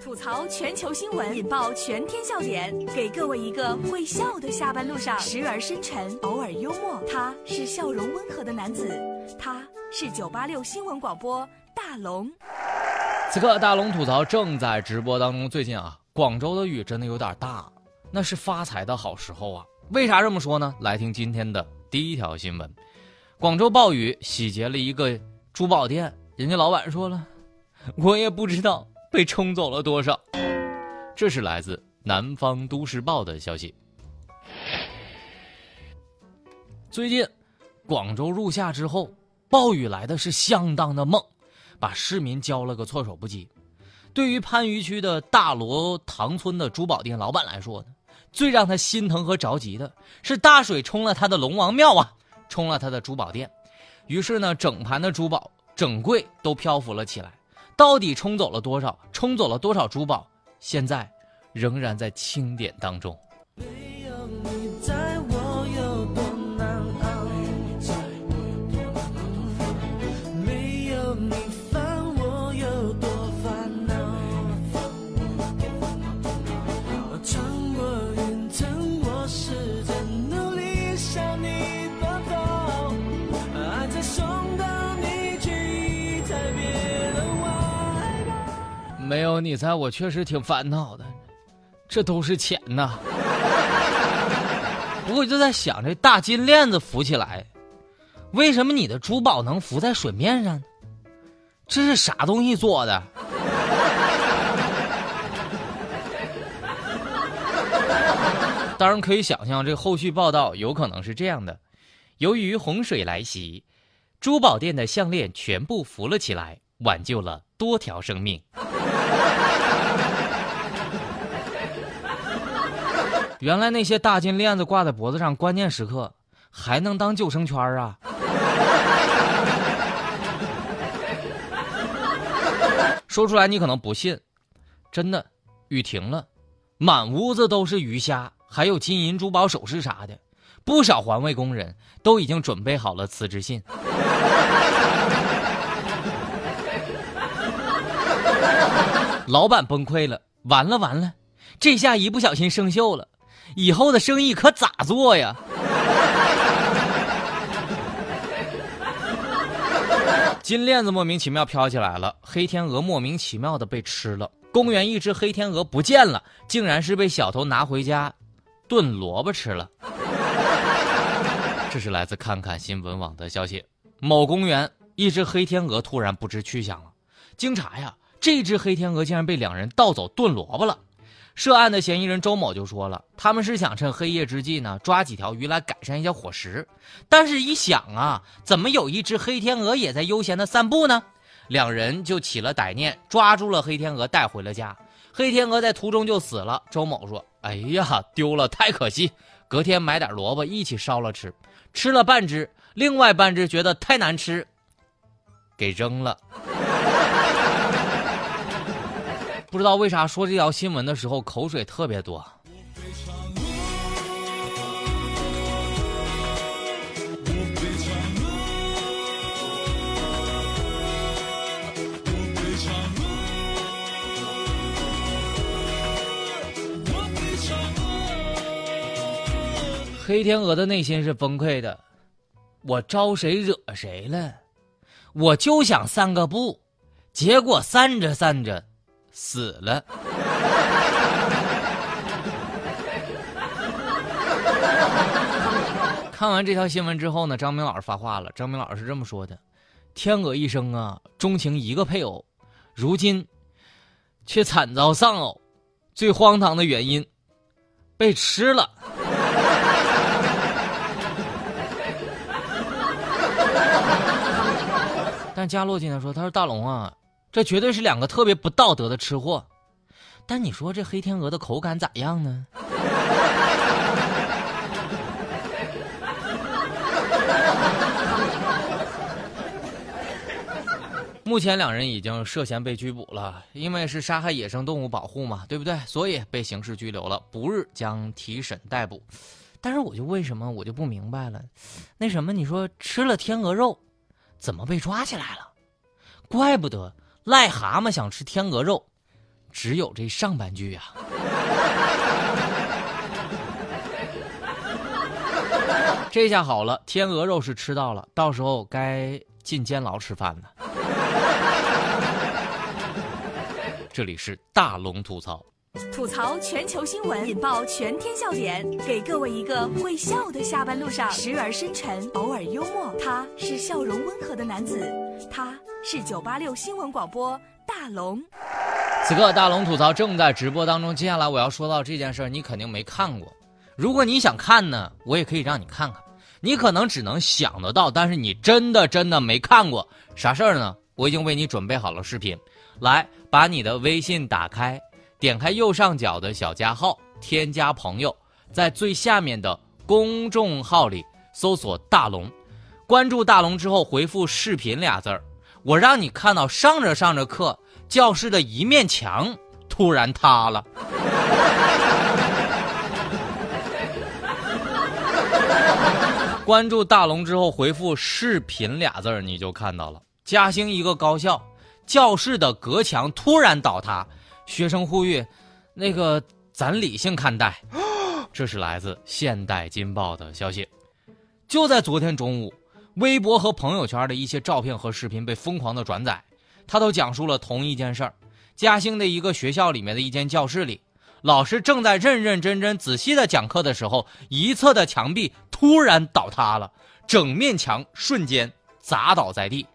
吐槽全球新闻，引爆全天笑点，给各位一个会笑的下班路上，时而深沉，偶尔幽默。他是笑容温和的男子，他是九八六新闻广播大龙。此刻大龙吐槽正在直播当中。最近啊，广州的雨真的有点大，那是发财的好时候啊。为啥这么说呢？来听今天的第一条新闻：广州暴雨洗劫了一个珠宝店，人家老板说了，我也不知道。被冲走了多少？这是来自《南方都市报》的消息。最近，广州入夏之后，暴雨来的是相当的猛，把市民浇了个措手不及。对于番禺区的大罗塘村的珠宝店老板来说呢，最让他心疼和着急的是大水冲了他的龙王庙啊，冲了他的珠宝店，于是呢，整盘的珠宝整柜都漂浮了起来。到底冲走了多少？冲走了多少珠宝？现在仍然在清点当中。你在，我确实挺烦恼的。这都是钱呐。不过就在想，这大金链子浮起来，为什么你的珠宝能浮在水面上呢？这是啥东西做的？当然可以想象，这后续报道有可能是这样的：由于洪水来袭，珠宝店的项链全部浮了起来，挽救了多条生命。原来那些大金链子挂在脖子上，关键时刻还能当救生圈啊！说出来你可能不信，真的，雨停了，满屋子都是鱼虾，还有金银珠宝首饰啥的，不少环卫工人都已经准备好了辞职信。老板崩溃了，完了完了，这下一不小心生锈了。以后的生意可咋做呀？金链子莫名其妙飘起来了，黑天鹅莫名其妙的被吃了。公园一只黑天鹅不见了，竟然是被小偷拿回家炖萝卜吃了。这是来自看看新闻网的消息：某公园一只黑天鹅突然不知去向了。经查呀，这只黑天鹅竟然被两人盗走炖萝卜了。涉案的嫌疑人周某就说了，他们是想趁黑夜之际呢，抓几条鱼来改善一下伙食。但是，一想啊，怎么有一只黑天鹅也在悠闲的散步呢？两人就起了歹念，抓住了黑天鹅，带回了家。黑天鹅在途中就死了。周某说：“哎呀，丢了，太可惜。”隔天买点萝卜一起烧了吃，吃了半只，另外半只觉得太难吃，给扔了。不知道为啥说这条新闻的时候口水特别多。黑天鹅的内心是崩溃的，我招谁惹谁了？我就想散个步，结果散着散着。死了。看完这条新闻之后呢，张明老师发话了。张明老师是这么说的：“天鹅一生啊，钟情一个配偶，如今却惨遭丧偶。最荒唐的原因，被吃了。”但加洛今天说：“他说大龙啊。”这绝对是两个特别不道德的吃货，但你说这黑天鹅的口感咋样呢？目前两人已经涉嫌被拘捕了，因为是杀害野生动物保护嘛，对不对？所以被刑事拘留了，不日将提审逮捕。但是我就为什么我就不明白了，那什么你说吃了天鹅肉，怎么被抓起来了？怪不得。癞蛤蟆想吃天鹅肉，只有这上半句呀。这下好了，天鹅肉是吃到了，到时候该进监牢吃饭了。这里是大龙吐槽，吐槽全球新闻，引爆全天笑点，给各位一个会笑的下班路上，时而深沉，偶尔幽默。他是笑容温和的男子，他是九八六新闻广播大龙。此刻大龙吐槽正在直播当中，接下来我要说到这件事儿，你肯定没看过。如果你想看呢，我也可以让你看看。你可能只能想得到，但是你真的真的没看过啥事儿呢？我已经为你准备好了视频，来，把你的微信打开，点开右上角的小加号，添加朋友，在最下面的公众号里搜索“大龙”，关注大龙之后回复“视频”俩字儿，我让你看到上着上着课，教室的一面墙突然塌了。关注大龙之后，回复“视频”俩字儿，你就看到了。嘉兴一个高校教室的隔墙突然倒塌，学生呼吁：“那个咱理性看待。”这是来自《现代金报》的消息。就在昨天中午，微博和朋友圈的一些照片和视频被疯狂的转载，他都讲述了同一件事儿：嘉兴的一个学校里面的一间教室里。老师正在认认真真、仔细的讲课的时候，一侧的墙壁突然倒塌了，整面墙瞬间砸倒在地，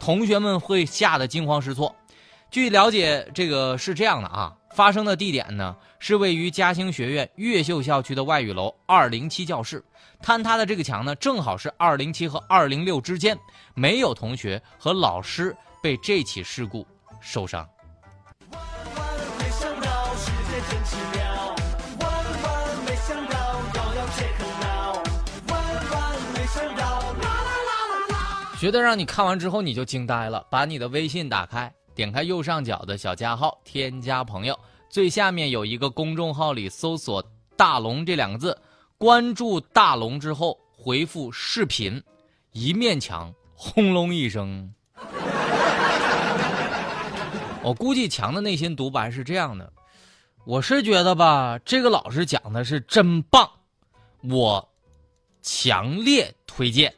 同学们会吓得惊慌失措。据了解，这个是这样的啊，发生的地点呢是位于嘉兴学院越秀校区的外语楼二零七教室，坍塌的这个墙呢正好是二零七和二零六之间，没有同学和老师被这起事故受伤。万万没想到，世界真奇妙。万万没想到，摇摇切克闹。万万没想到，啦啦啦啦啦觉得让你看完之后你就惊呆了，把你的微信打开，点开右上角的小加号，添加朋友，最下面有一个公众号里搜索“大龙”这两个字，关注大龙之后回复“视频”，一面墙轰隆一声。我估计强的内心独白是这样的：我是觉得吧，这个老师讲的是真棒，我强烈推荐。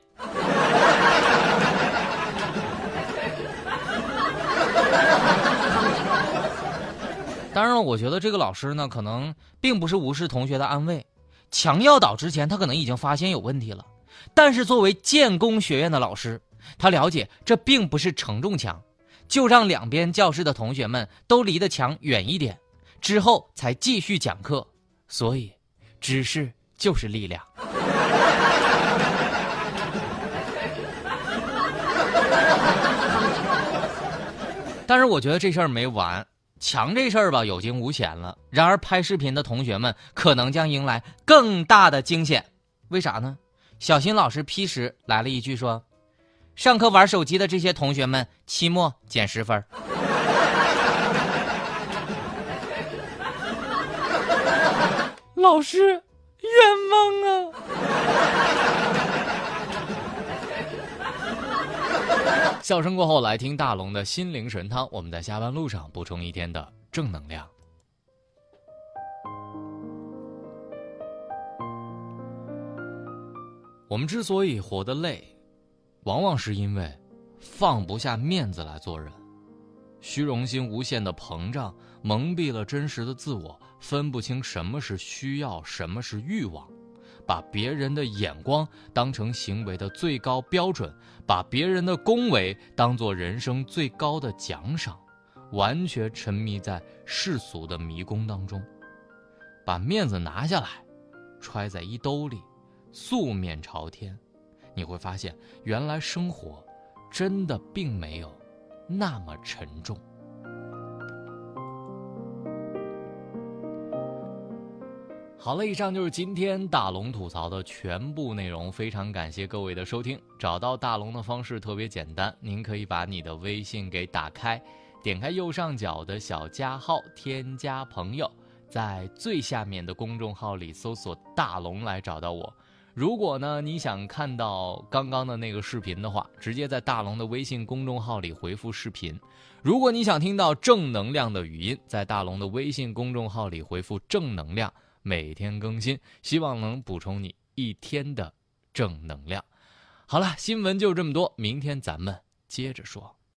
当然了，我觉得这个老师呢，可能并不是无视同学的安慰。墙要倒之前，他可能已经发现有问题了。但是作为建工学院的老师，他了解这并不是承重墙，就让两边教室的同学们都离的墙远一点，之后才继续讲课。所以，知识就是力量。但是我觉得这事儿没完。强这事儿吧，有惊无险了。然而，拍视频的同学们可能将迎来更大的惊险。为啥呢？小新老师批时来了一句说：“上课玩手机的这些同学们，期末减十分。”老师，冤枉啊！笑声过后，来听大龙的心灵神汤。我们在下班路上补充一天的正能量。我们之所以活得累，往往是因为放不下面子来做人，虚荣心无限的膨胀，蒙蔽了真实的自我，分不清什么是需要，什么是欲望。把别人的眼光当成行为的最高标准，把别人的恭维当做人生最高的奖赏，完全沉迷在世俗的迷宫当中，把面子拿下来，揣在衣兜里，素面朝天，你会发现，原来生活真的并没有那么沉重。好了，以上就是今天大龙吐槽的全部内容。非常感谢各位的收听。找到大龙的方式特别简单，您可以把你的微信给打开，点开右上角的小加号，添加朋友，在最下面的公众号里搜索“大龙”来找到我。如果呢你想看到刚刚的那个视频的话，直接在大龙的微信公众号里回复“视频”；如果你想听到正能量的语音，在大龙的微信公众号里回复“正能量”，每天更新，希望能补充你一天的正能量。好了，新闻就这么多，明天咱们接着说。